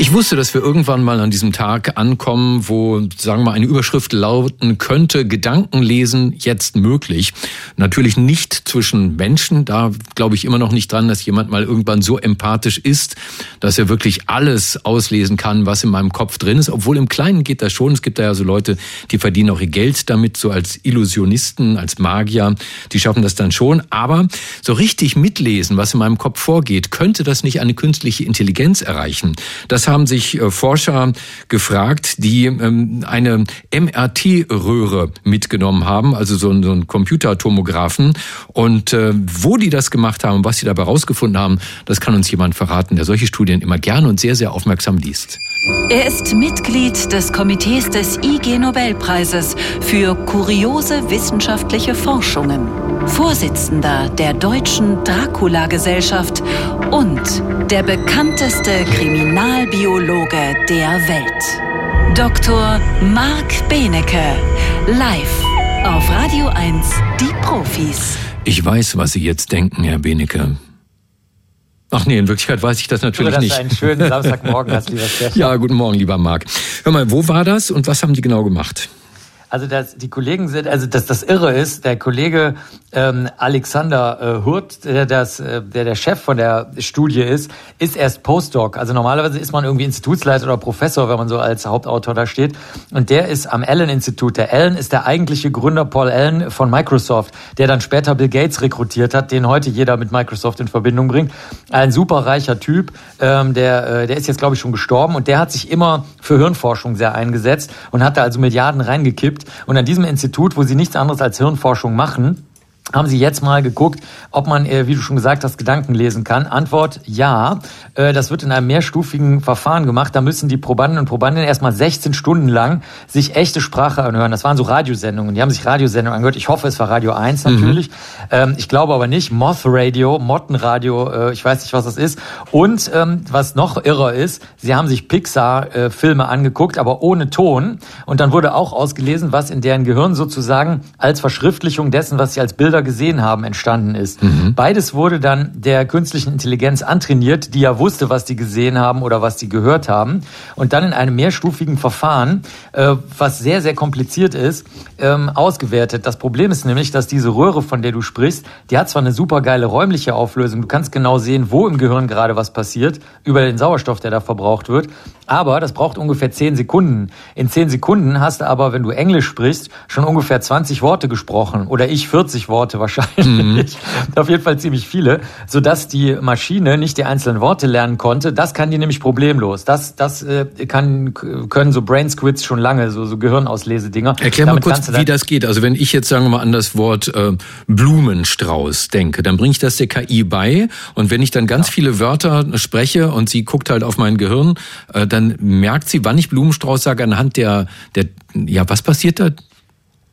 Ich wusste, dass wir irgendwann mal an diesem Tag ankommen, wo, sagen wir mal, eine Überschrift lauten könnte, Gedankenlesen jetzt möglich. Natürlich nicht zwischen Menschen. Da glaube ich immer noch nicht dran, dass jemand mal irgendwann so empathisch ist, dass er wirklich alles auslesen kann, was in meinem Kopf drin ist. Obwohl im Kleinen geht das schon. Es gibt da ja so Leute, die verdienen auch ihr Geld damit, so als Illusionisten, als Magier. Die schaffen das dann schon. Aber so richtig mitlesen, was in meinem Kopf vorgeht, könnte das nicht eine künstliche Intelligenz erreichen. Das haben sich äh, Forscher gefragt, die ähm, eine MRT-Röhre mitgenommen haben, also so einen Computertomographen. Und äh, wo die das gemacht haben, was sie dabei rausgefunden haben, das kann uns jemand verraten, der solche Studien immer gerne und sehr, sehr aufmerksam liest. Er ist Mitglied des Komitees des IG Nobelpreises für kuriose wissenschaftliche Forschungen, Vorsitzender der Deutschen Dracula-Gesellschaft und der bekannteste Kriminalbiologe der Welt. Dr. Marc Benecke, live auf Radio 1, die Profis. Ich weiß, was Sie jetzt denken, Herr Benecke. Ach nee, in Wirklichkeit weiß ich das natürlich das nicht. Einen schönen Samstagmorgen hast, lieber Stefan. Ja, guten Morgen, lieber Marc. Hör mal, wo war das und was haben die genau gemacht? Also das, die Kollegen sind, also dass das Irre ist, der Kollege ähm, Alexander äh, Hurt, der, das, äh, der der Chef von der Studie ist, ist erst Postdoc. Also normalerweise ist man irgendwie Institutsleiter oder Professor, wenn man so als Hauptautor da steht. Und der ist am Allen-Institut. Der Allen ist der eigentliche Gründer Paul Allen von Microsoft, der dann später Bill Gates rekrutiert hat, den heute jeder mit Microsoft in Verbindung bringt. Ein superreicher Typ, ähm, der, äh, der ist jetzt, glaube ich, schon gestorben und der hat sich immer für Hirnforschung sehr eingesetzt und hat da also Milliarden reingekippt gibt. Und an diesem Institut, wo sie nichts anderes als Hirnforschung machen, haben Sie jetzt mal geguckt, ob man, äh, wie du schon gesagt hast, Gedanken lesen kann? Antwort ja. Äh, das wird in einem mehrstufigen Verfahren gemacht. Da müssen die Probanden und Probandinnen erstmal 16 Stunden lang sich echte Sprache anhören. Das waren so Radiosendungen. Die haben sich Radiosendungen angehört. Ich hoffe, es war Radio 1 mhm. natürlich. Mhm. Ich glaube aber nicht. Moth Radio, Mottenradio, äh, ich weiß nicht, was das ist. Und ähm, was noch irrer ist, sie haben sich Pixar-Filme angeguckt, aber ohne Ton. Und dann wurde auch ausgelesen, was in deren Gehirn sozusagen als Verschriftlichung dessen, was sie als Bilder Bilder gesehen haben, entstanden ist. Mhm. Beides wurde dann der künstlichen Intelligenz antrainiert, die ja wusste, was die gesehen haben oder was die gehört haben. Und dann in einem mehrstufigen Verfahren, äh, was sehr, sehr kompliziert ist, ähm, ausgewertet. Das Problem ist nämlich, dass diese Röhre, von der du sprichst, die hat zwar eine super geile räumliche Auflösung, du kannst genau sehen, wo im Gehirn gerade was passiert, über den Sauerstoff, der da verbraucht wird, aber das braucht ungefähr zehn Sekunden. In zehn Sekunden hast du aber, wenn du Englisch sprichst, schon ungefähr 20 Worte gesprochen oder ich 40 Worte wahrscheinlich. Mhm. Auf jeden Fall ziemlich viele, sodass die Maschine nicht die einzelnen Worte lernen konnte. Das kann die nämlich problemlos. Das, das äh, kann, können so Brain Squids schon lange, so, so Gehirnauslesedinger. Erklär mal kurz, wie das geht. Also wenn ich jetzt, sagen wir mal, an das Wort äh, Blumenstrauß denke, dann bringe ich das der KI bei und wenn ich dann ganz ja. viele Wörter spreche und sie guckt halt auf mein Gehirn, äh, dann dann merkt sie, wann ich Blumenstrauß sage, anhand der, der, ja, was passiert da?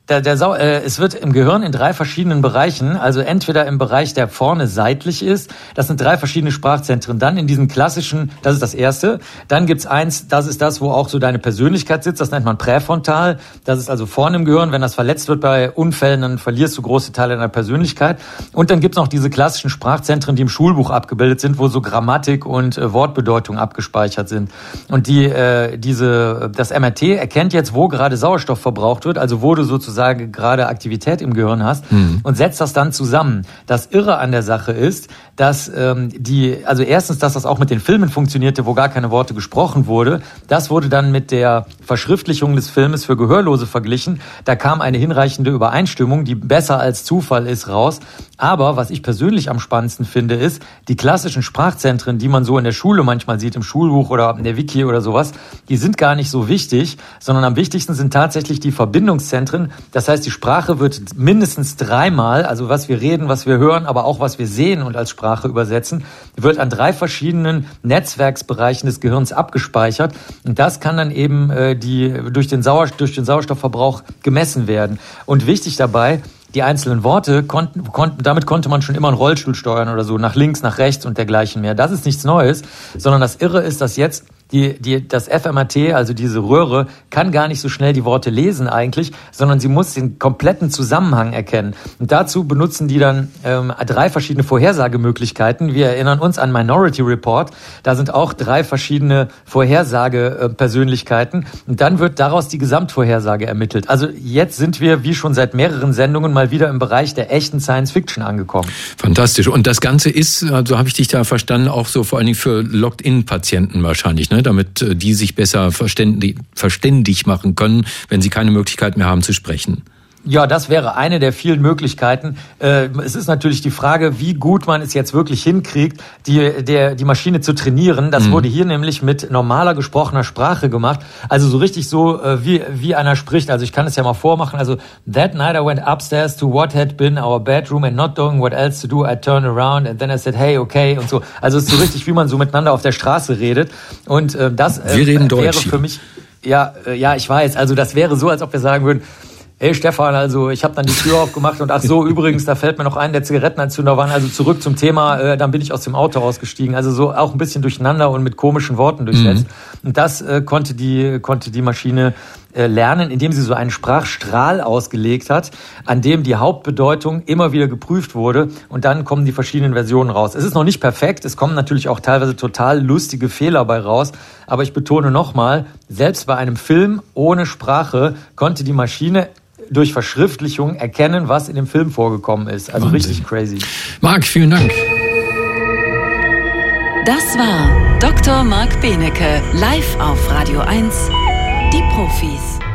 Der, der Sau, äh, es wird im Gehirn in drei verschiedenen Bereichen, also entweder im Bereich, der vorne seitlich ist, das sind drei verschiedene Sprachzentren, dann in diesem klassischen, das ist das erste, dann gibt's eins, das ist das, wo auch so deine Persönlichkeit sitzt, das nennt man präfrontal, das ist also vorne im Gehirn, wenn das verletzt wird bei Unfällen, dann verlierst du große Teile deiner Persönlichkeit. Und dann gibt's noch diese klassischen Sprachzentren, die im Schulbuch abgebildet sind, wo so Grammatik und äh, Wortbedeutung abgespeichert sind. Und die, äh, diese, das MRT erkennt jetzt, wo gerade Sauerstoff verbraucht wird, also wo du sozusagen sozusagen gerade Aktivität im Gehirn hast mhm. und setzt das dann zusammen. Das Irre an der Sache ist, dass ähm, die, also erstens, dass das auch mit den Filmen funktionierte, wo gar keine Worte gesprochen wurde. Das wurde dann mit der Verschriftlichung des Filmes für Gehörlose verglichen. Da kam eine hinreichende Übereinstimmung, die besser als Zufall ist, raus. Aber was ich persönlich am spannendsten finde, ist, die klassischen Sprachzentren, die man so in der Schule manchmal sieht, im Schulbuch oder in der Wiki oder sowas, die sind gar nicht so wichtig, sondern am wichtigsten sind tatsächlich die Verbindungszentren. Das heißt, die Sprache wird mindestens dreimal, also was wir reden, was wir hören, aber auch was wir sehen und als Sprache übersetzen, wird an drei verschiedenen Netzwerksbereichen des Gehirns abgespeichert. Und das kann dann eben äh, die, durch, den durch den Sauerstoffverbrauch gemessen werden. Und wichtig dabei, die einzelnen Worte konnten, konnten, damit konnte man schon immer einen Rollstuhl steuern oder so, nach links, nach rechts und dergleichen mehr. Das ist nichts Neues, sondern das Irre ist, dass jetzt die, die, das FMAT, also diese Röhre, kann gar nicht so schnell die Worte lesen eigentlich, sondern sie muss den kompletten Zusammenhang erkennen. Und dazu benutzen die dann ähm, drei verschiedene Vorhersagemöglichkeiten. Wir erinnern uns an Minority Report. Da sind auch drei verschiedene Vorhersagepersönlichkeiten. Und dann wird daraus die Gesamtvorhersage ermittelt. Also jetzt sind wir, wie schon seit mehreren Sendungen, mal wieder im Bereich der echten Science Fiction angekommen. Fantastisch. Und das Ganze ist, also habe ich dich da verstanden, auch so vor allen Dingen für Locked-In-Patienten wahrscheinlich, ne? Damit äh, die sich besser verständig machen können, wenn sie keine Möglichkeit mehr haben zu sprechen. Ja, das wäre eine der vielen Möglichkeiten. Äh, es ist natürlich die Frage, wie gut man es jetzt wirklich hinkriegt, die, der, die Maschine zu trainieren. Das mhm. wurde hier nämlich mit normaler gesprochener Sprache gemacht. Also so richtig so, äh, wie, wie einer spricht. Also ich kann es ja mal vormachen. Also, that night I went upstairs to what had been our bedroom and not knowing what else to do, I turned around and then I said, hey, okay und so. Also es ist so richtig, wie man so miteinander auf der Straße redet. Und äh, das äh, wäre Deutsch. für mich... Ja, äh, ja, ich weiß. Also das wäre so, als ob wir sagen würden, Hey Stefan, also ich habe dann die Tür aufgemacht und ach so, übrigens, da fällt mir noch ein, der Zigarettenanzünder waren. Also zurück zum Thema, äh, dann bin ich aus dem Auto ausgestiegen. Also so auch ein bisschen durcheinander und mit komischen Worten durchsetzt. Mhm. Und das äh, konnte die konnte die Maschine äh, lernen, indem sie so einen Sprachstrahl ausgelegt hat, an dem die Hauptbedeutung immer wieder geprüft wurde und dann kommen die verschiedenen Versionen raus. Es ist noch nicht perfekt, es kommen natürlich auch teilweise total lustige Fehler bei raus, aber ich betone nochmal, selbst bei einem Film ohne Sprache konnte die Maschine durch Verschriftlichung erkennen, was in dem Film vorgekommen ist. Also Wahnsinn. richtig crazy. Marc, vielen Dank. Das war Dr. Marc Benecke, live auf Radio 1, die Profis.